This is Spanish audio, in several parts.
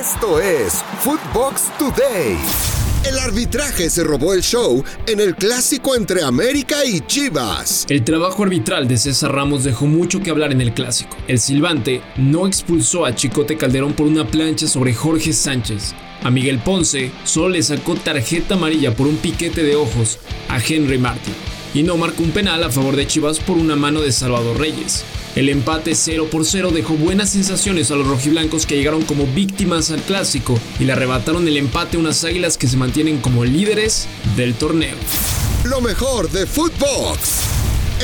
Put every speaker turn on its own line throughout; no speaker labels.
Esto es Footbox Today. El arbitraje se robó el show en el clásico entre América y Chivas.
El trabajo arbitral de César Ramos dejó mucho que hablar en el clásico. El silbante no expulsó a Chicote Calderón por una plancha sobre Jorge Sánchez. A Miguel Ponce solo le sacó tarjeta amarilla por un piquete de ojos a Henry Martin. Y no marcó un penal a favor de Chivas por una mano de Salvador Reyes. El empate 0 por 0 dejó buenas sensaciones a los rojiblancos que llegaron como víctimas al clásico y le arrebataron el empate a unas águilas que se mantienen como líderes del torneo.
Lo mejor de Footbox.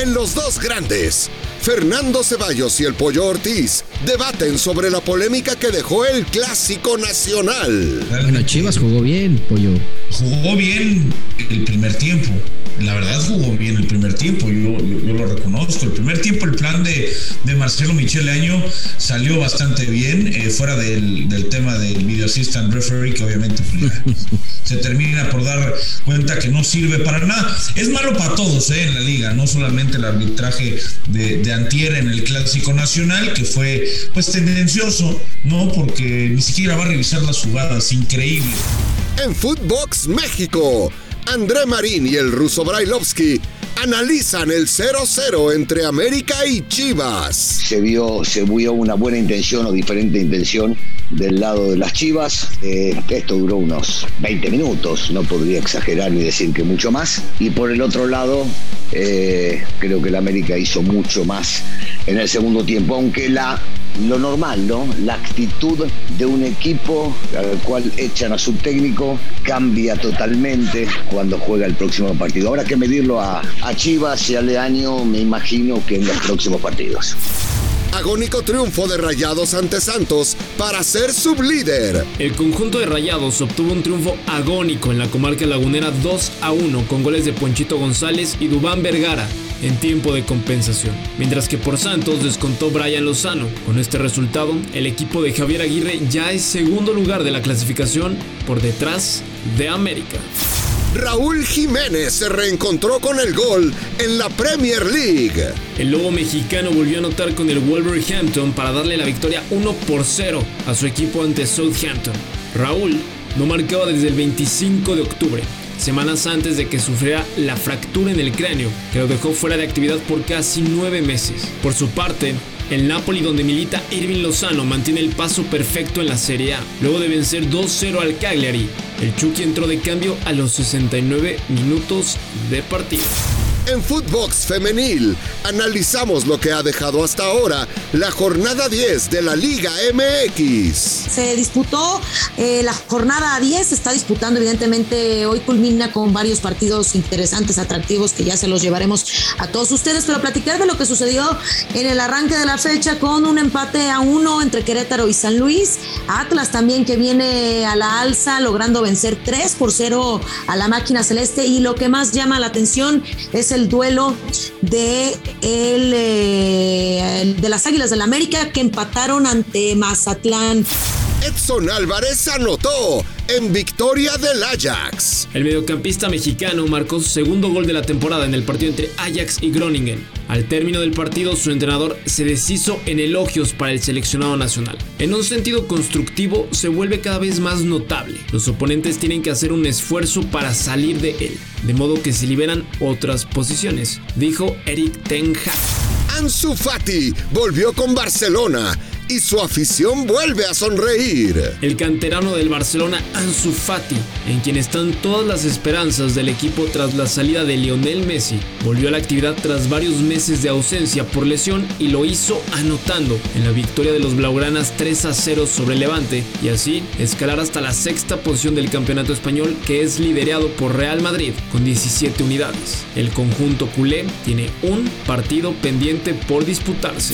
En los dos grandes, Fernando Ceballos y el Pollo Ortiz debaten sobre la polémica que dejó el Clásico Nacional.
Bueno, Chivas jugó bien, Pollo.
Jugó bien el primer tiempo. La verdad jugó bien el primer tiempo, yo, yo, lo reconozco. El primer tiempo el plan de, de Marcelo Michele Año salió bastante bien, eh, fuera del, del, tema del video assistant referee, que obviamente se termina por dar cuenta que no sirve para nada. Es malo para todos eh, en la liga, no solamente el arbitraje de, de Antier en el Clásico Nacional, que fue pues tendencioso, ¿no? Porque ni siquiera va a revisar las jugadas, increíble.
En Footbox México, André Marín y el ruso Brailovsky analizan el 0-0 entre América y Chivas.
Se vio, se vio una buena intención o diferente intención del lado de las Chivas. Eh, esto duró unos 20 minutos, no podría exagerar ni decir que mucho más. Y por el otro lado, eh, creo que el América hizo mucho más en el segundo tiempo, aunque la lo normal, ¿no? La actitud de un equipo al cual echan a su técnico cambia totalmente cuando juega el próximo partido. Habrá que medirlo a, a Chivas y a Leaño, me imagino que en los próximos partidos.
Agónico triunfo de Rayados ante Santos para ser sublíder.
El conjunto de Rayados obtuvo un triunfo agónico en la comarca lagunera 2 a 1 con goles de Ponchito González y Dubán Vergara en tiempo de compensación, mientras que por Santos descontó Brian Lozano. Con este resultado, el equipo de Javier Aguirre ya es segundo lugar de la clasificación por detrás de América.
Raúl Jiménez se reencontró con el gol en la Premier League.
El lobo mexicano volvió a anotar con el Wolverhampton para darle la victoria 1 por 0 a su equipo ante Southampton. Raúl no marcaba desde el 25 de octubre, semanas antes de que sufriera la fractura en el cráneo, que lo dejó fuera de actividad por casi nueve meses. Por su parte, el Napoli, donde milita Irving Lozano, mantiene el paso perfecto en la Serie A. Luego de vencer 2-0 al Cagliari, el Chucky entró de cambio a los 69 minutos de partido.
En Footbox Femenil analizamos lo que ha dejado hasta ahora la jornada 10 de la Liga MX.
Se disputó eh, la jornada 10, se está disputando evidentemente, hoy culmina con varios partidos interesantes, atractivos que ya se los llevaremos a todos ustedes, pero platicar de lo que sucedió en el arranque de la fecha con un empate a uno entre Querétaro y San Luis, Atlas también que viene a la alza logrando vencer 3 por 0 a la máquina celeste y lo que más llama la atención es el duelo de, el, eh, de las Águilas del la América que empataron ante Mazatlán.
Edson Álvarez anotó en victoria del Ajax.
El mediocampista mexicano marcó su segundo gol de la temporada en el partido entre Ajax y Groningen. Al término del partido, su entrenador se deshizo en elogios para el seleccionado nacional. En un sentido constructivo, se vuelve cada vez más notable. Los oponentes tienen que hacer un esfuerzo para salir de él, de modo que se liberan otras posiciones, dijo Eric Ten Hag.
Ansu Fati volvió con Barcelona y su afición vuelve a sonreír.
El canterano del Barcelona, Ansu Fati, en quien están todas las esperanzas del equipo tras la salida de Lionel Messi, volvió a la actividad tras varios meses de ausencia por lesión y lo hizo anotando en la victoria de los Blaugranas 3 a 0 sobre Levante y así escalar hasta la sexta posición del campeonato español que es liderado por Real Madrid con 17 unidades. El conjunto culé tiene un partido pendiente por disputarse.